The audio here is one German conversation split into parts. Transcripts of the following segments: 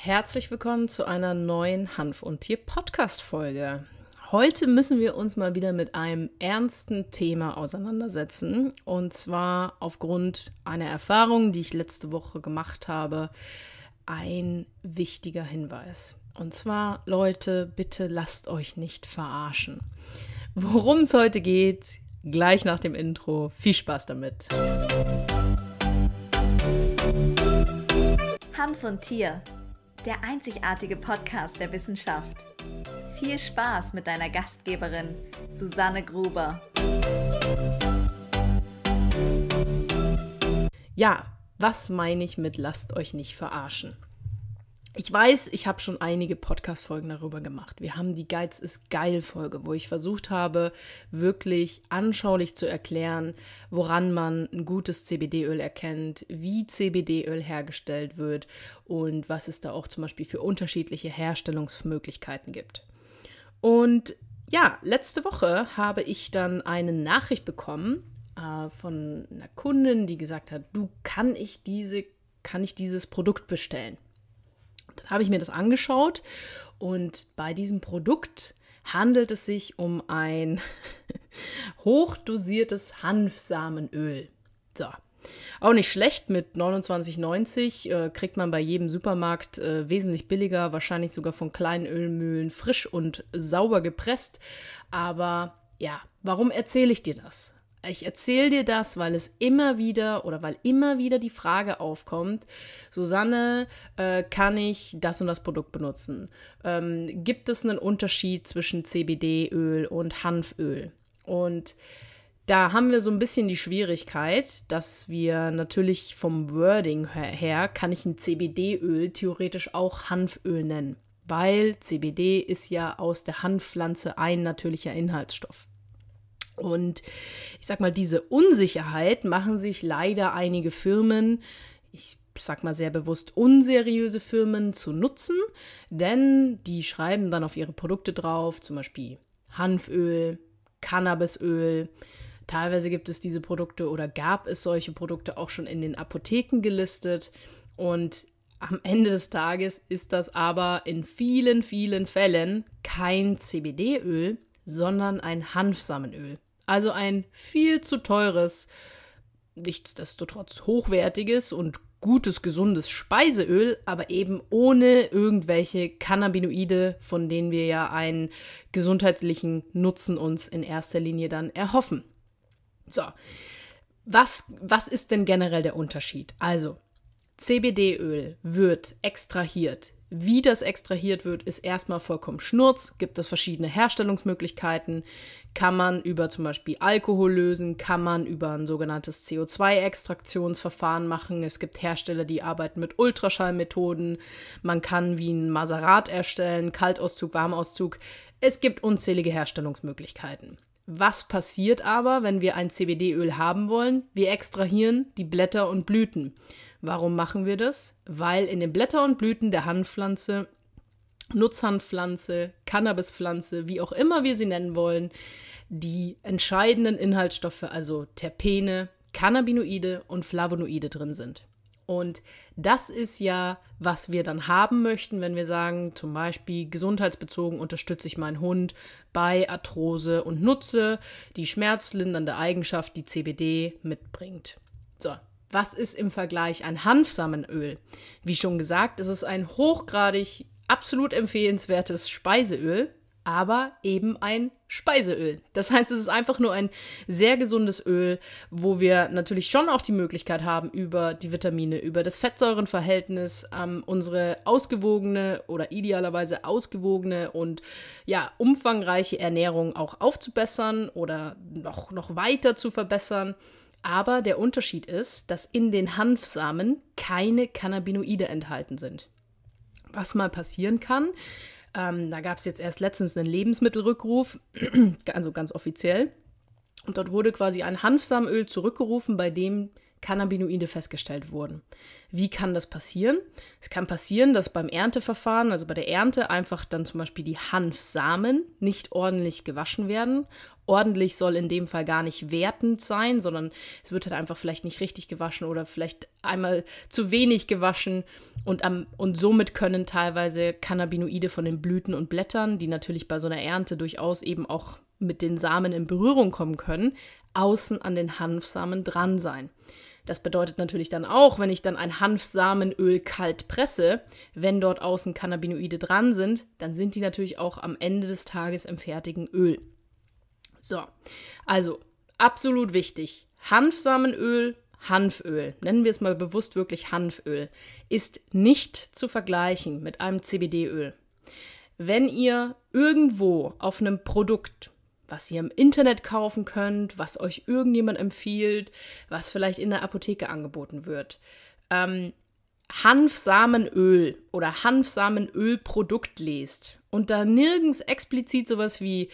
Herzlich willkommen zu einer neuen Hanf und Tier Podcast Folge. Heute müssen wir uns mal wieder mit einem ernsten Thema auseinandersetzen und zwar aufgrund einer Erfahrung, die ich letzte Woche gemacht habe, ein wichtiger Hinweis. Und zwar, Leute, bitte lasst euch nicht verarschen. Worum es heute geht, gleich nach dem Intro. Viel Spaß damit. Hanf und Tier der einzigartige Podcast der Wissenschaft. Viel Spaß mit deiner Gastgeberin, Susanne Gruber. Ja, was meine ich mit lasst euch nicht verarschen? Ich weiß, ich habe schon einige Podcast-Folgen darüber gemacht. Wir haben die Geiz ist geil Folge, wo ich versucht habe, wirklich anschaulich zu erklären, woran man ein gutes CBD-Öl erkennt, wie CBD-Öl hergestellt wird und was es da auch zum Beispiel für unterschiedliche Herstellungsmöglichkeiten gibt. Und ja, letzte Woche habe ich dann eine Nachricht bekommen äh, von einer Kundin, die gesagt hat, du kann ich diese, kann ich dieses Produkt bestellen? Dann habe ich mir das angeschaut und bei diesem Produkt handelt es sich um ein hochdosiertes Hanfsamenöl. So. Auch nicht schlecht, mit 29,90 äh, kriegt man bei jedem Supermarkt äh, wesentlich billiger, wahrscheinlich sogar von kleinen Ölmühlen, frisch und sauber gepresst. Aber ja, warum erzähle ich dir das? Ich erzähle dir das, weil es immer wieder oder weil immer wieder die Frage aufkommt, Susanne, äh, kann ich das und das Produkt benutzen? Ähm, gibt es einen Unterschied zwischen CBD-Öl und Hanföl? Und da haben wir so ein bisschen die Schwierigkeit, dass wir natürlich vom Wording her, kann ich ein CBD-Öl theoretisch auch Hanföl nennen, weil CBD ist ja aus der Hanfpflanze ein natürlicher Inhaltsstoff. Und ich sag mal, diese Unsicherheit machen sich leider einige Firmen, ich sag mal sehr bewusst unseriöse Firmen zu nutzen, denn die schreiben dann auf ihre Produkte drauf, zum Beispiel Hanföl, Cannabisöl. Teilweise gibt es diese Produkte oder gab es solche Produkte auch schon in den Apotheken gelistet. Und am Ende des Tages ist das aber in vielen, vielen Fällen kein CBD-Öl, sondern ein Hanfsamenöl. Also ein viel zu teures, nichtsdestotrotz hochwertiges und gutes, gesundes Speiseöl, aber eben ohne irgendwelche Cannabinoide, von denen wir ja einen gesundheitlichen Nutzen uns in erster Linie dann erhoffen. So, was, was ist denn generell der Unterschied? Also, CBD-Öl wird extrahiert wie das extrahiert wird, ist erstmal vollkommen Schnurz. Gibt es verschiedene Herstellungsmöglichkeiten. Kann man über zum Beispiel Alkohol lösen, kann man über ein sogenanntes CO2-Extraktionsverfahren machen. Es gibt Hersteller, die arbeiten mit Ultraschallmethoden. Man kann wie ein Maserat erstellen, Kaltauszug, Warmauszug. Es gibt unzählige Herstellungsmöglichkeiten. Was passiert aber, wenn wir ein CBD-Öl haben wollen? Wir extrahieren die Blätter und Blüten. Warum machen wir das? Weil in den Blätter und Blüten der Hanfpflanze, Nutzhanfpflanze, Cannabispflanze, wie auch immer wir sie nennen wollen, die entscheidenden Inhaltsstoffe, also Terpene, Cannabinoide und Flavonoide drin sind. Und das ist ja, was wir dann haben möchten, wenn wir sagen, zum Beispiel gesundheitsbezogen unterstütze ich meinen Hund bei Arthrose und nutze die schmerzlindernde Eigenschaft, die CBD mitbringt. So, was ist im Vergleich ein Hanfsamenöl? Wie schon gesagt, es ist ein hochgradig, absolut empfehlenswertes Speiseöl, aber eben ein Speiseöl. Das heißt, es ist einfach nur ein sehr gesundes Öl, wo wir natürlich schon auch die Möglichkeit haben, über die Vitamine, über das Fettsäurenverhältnis ähm, unsere ausgewogene oder idealerweise ausgewogene und ja, umfangreiche Ernährung auch aufzubessern oder noch, noch weiter zu verbessern. Aber der Unterschied ist, dass in den Hanfsamen keine Cannabinoide enthalten sind. Was mal passieren kann, ähm, da gab es jetzt erst letztens einen Lebensmittelrückruf, also ganz offiziell. Und dort wurde quasi ein Hanfsamenöl zurückgerufen, bei dem Cannabinoide festgestellt wurden. Wie kann das passieren? Es kann passieren, dass beim Ernteverfahren, also bei der Ernte, einfach dann zum Beispiel die Hanfsamen nicht ordentlich gewaschen werden ordentlich soll in dem Fall gar nicht wertend sein, sondern es wird halt einfach vielleicht nicht richtig gewaschen oder vielleicht einmal zu wenig gewaschen und, am, und somit können teilweise Cannabinoide von den Blüten und Blättern, die natürlich bei so einer Ernte durchaus eben auch mit den Samen in Berührung kommen können, außen an den Hanfsamen dran sein. Das bedeutet natürlich dann auch, wenn ich dann ein Hanfsamenöl kalt presse, wenn dort außen Cannabinoide dran sind, dann sind die natürlich auch am Ende des Tages im fertigen Öl. So, also absolut wichtig. Hanfsamenöl, Hanföl, nennen wir es mal bewusst wirklich Hanföl, ist nicht zu vergleichen mit einem CBD-Öl. Wenn ihr irgendwo auf einem Produkt was ihr im Internet kaufen könnt, was euch irgendjemand empfiehlt, was vielleicht in der Apotheke angeboten wird. Ähm, Hanfsamenöl oder Hanfsamenölprodukt lest und da nirgends explizit sowas wie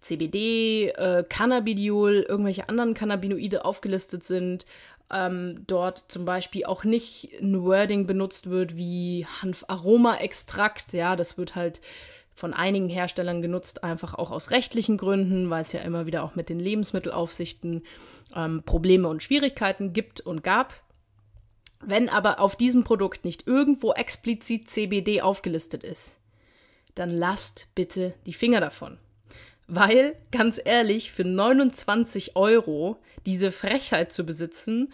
CBD, äh, Cannabidiol, irgendwelche anderen Cannabinoide aufgelistet sind, ähm, dort zum Beispiel auch nicht ein Wording benutzt wird wie Hanfaroma-Extrakt, ja, das wird halt von einigen Herstellern genutzt, einfach auch aus rechtlichen Gründen, weil es ja immer wieder auch mit den Lebensmittelaufsichten ähm, Probleme und Schwierigkeiten gibt und gab. Wenn aber auf diesem Produkt nicht irgendwo explizit CBD aufgelistet ist, dann lasst bitte die Finger davon. Weil, ganz ehrlich, für 29 Euro diese Frechheit zu besitzen,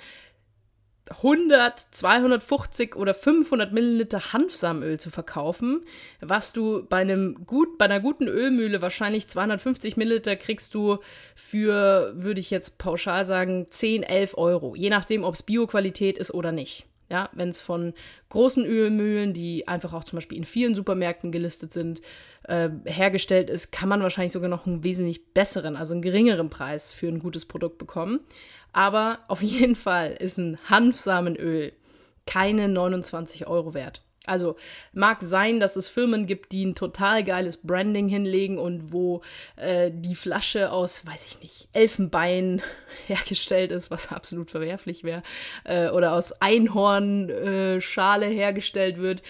100, 250 oder 500 Milliliter Hanfsamenöl zu verkaufen, was du bei einem gut, bei einer guten Ölmühle wahrscheinlich 250 Milliliter kriegst du für, würde ich jetzt pauschal sagen, 10, 11 Euro, je nachdem, ob es Bioqualität ist oder nicht. Ja, wenn es von großen Ölmühlen, die einfach auch zum Beispiel in vielen Supermärkten gelistet sind, äh, hergestellt ist, kann man wahrscheinlich sogar noch einen wesentlich besseren, also einen geringeren Preis für ein gutes Produkt bekommen. Aber auf jeden Fall ist ein Hanfsamenöl keine 29 Euro wert. Also mag sein, dass es Firmen gibt, die ein total geiles Branding hinlegen und wo äh, die Flasche aus, weiß ich nicht, Elfenbein hergestellt ist, was absolut verwerflich wäre, äh, oder aus Einhornschale äh, hergestellt wird.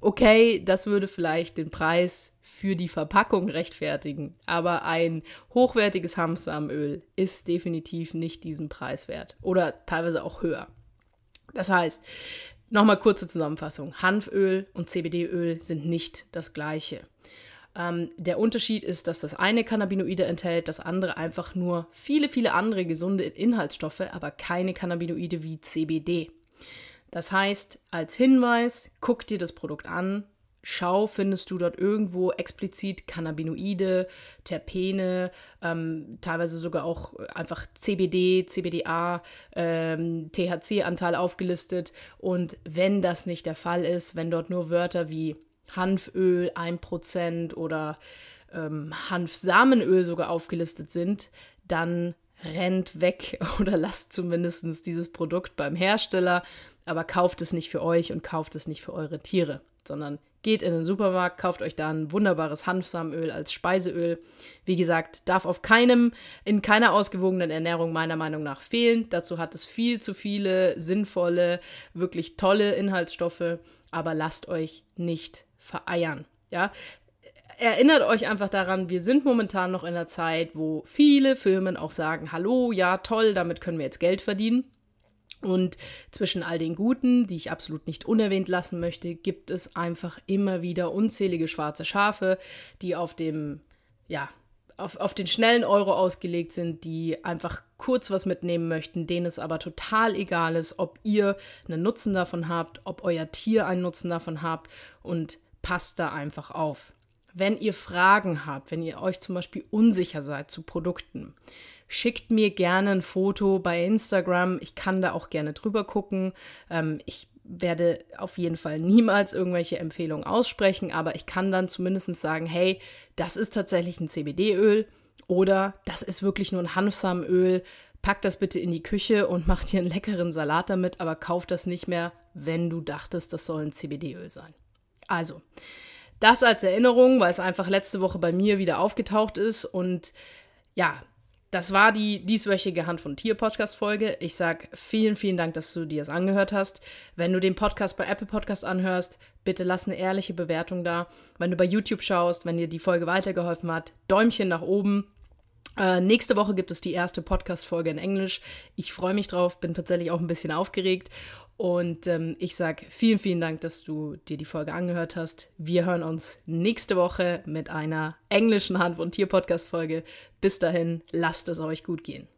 Okay, das würde vielleicht den Preis für die Verpackung rechtfertigen, aber ein hochwertiges Hanfsamenöl ist definitiv nicht diesen Preis wert oder teilweise auch höher. Das heißt, nochmal kurze Zusammenfassung. Hanföl und CBD-Öl sind nicht das gleiche. Ähm, der Unterschied ist, dass das eine Cannabinoide enthält, das andere einfach nur viele, viele andere gesunde Inhaltsstoffe, aber keine Cannabinoide wie CBD. Das heißt, als Hinweis, guck dir das Produkt an, schau, findest du dort irgendwo explizit Cannabinoide, Terpene, ähm, teilweise sogar auch einfach CBD, CBDA, ähm, THC-Anteil aufgelistet. Und wenn das nicht der Fall ist, wenn dort nur Wörter wie Hanföl 1% oder ähm, Hanfsamenöl sogar aufgelistet sind, dann rennt weg oder lasst zumindest dieses Produkt beim Hersteller, aber kauft es nicht für euch und kauft es nicht für eure Tiere, sondern Geht in den Supermarkt, kauft euch da ein wunderbares Hanfsamenöl als Speiseöl. Wie gesagt, darf auf keinem, in keiner ausgewogenen Ernährung meiner Meinung nach fehlen. Dazu hat es viel zu viele sinnvolle, wirklich tolle Inhaltsstoffe, aber lasst euch nicht vereiern. Ja, erinnert euch einfach daran, wir sind momentan noch in einer Zeit, wo viele Firmen auch sagen, hallo, ja, toll, damit können wir jetzt Geld verdienen. Und zwischen all den Guten, die ich absolut nicht unerwähnt lassen möchte, gibt es einfach immer wieder unzählige schwarze Schafe, die auf dem, ja, auf, auf den schnellen Euro ausgelegt sind, die einfach kurz was mitnehmen möchten, denen es aber total egal ist, ob ihr einen Nutzen davon habt, ob euer Tier einen Nutzen davon habt und passt da einfach auf. Wenn ihr Fragen habt, wenn ihr euch zum Beispiel unsicher seid zu Produkten, Schickt mir gerne ein Foto bei Instagram. Ich kann da auch gerne drüber gucken. Ähm, ich werde auf jeden Fall niemals irgendwelche Empfehlungen aussprechen, aber ich kann dann zumindest sagen, hey, das ist tatsächlich ein CBD-Öl oder das ist wirklich nur ein Hanfsamenöl. Pack das bitte in die Küche und mach dir einen leckeren Salat damit, aber kauf das nicht mehr, wenn du dachtest, das soll ein CBD-Öl sein. Also, das als Erinnerung, weil es einfach letzte Woche bei mir wieder aufgetaucht ist und ja, das war die dieswöchige Hand von Tier Podcast Folge. Ich sag vielen, vielen Dank, dass du dir das angehört hast. Wenn du den Podcast bei Apple Podcast anhörst, bitte lass eine ehrliche Bewertung da. Wenn du bei YouTube schaust, wenn dir die Folge weitergeholfen hat, Däumchen nach oben. Äh, nächste Woche gibt es die erste Podcast-Folge in Englisch. Ich freue mich drauf, bin tatsächlich auch ein bisschen aufgeregt. Und ähm, ich sage vielen, vielen Dank, dass du dir die Folge angehört hast. Wir hören uns nächste Woche mit einer englischen Hand- und Tier-Podcast-Folge. Bis dahin, lasst es euch gut gehen.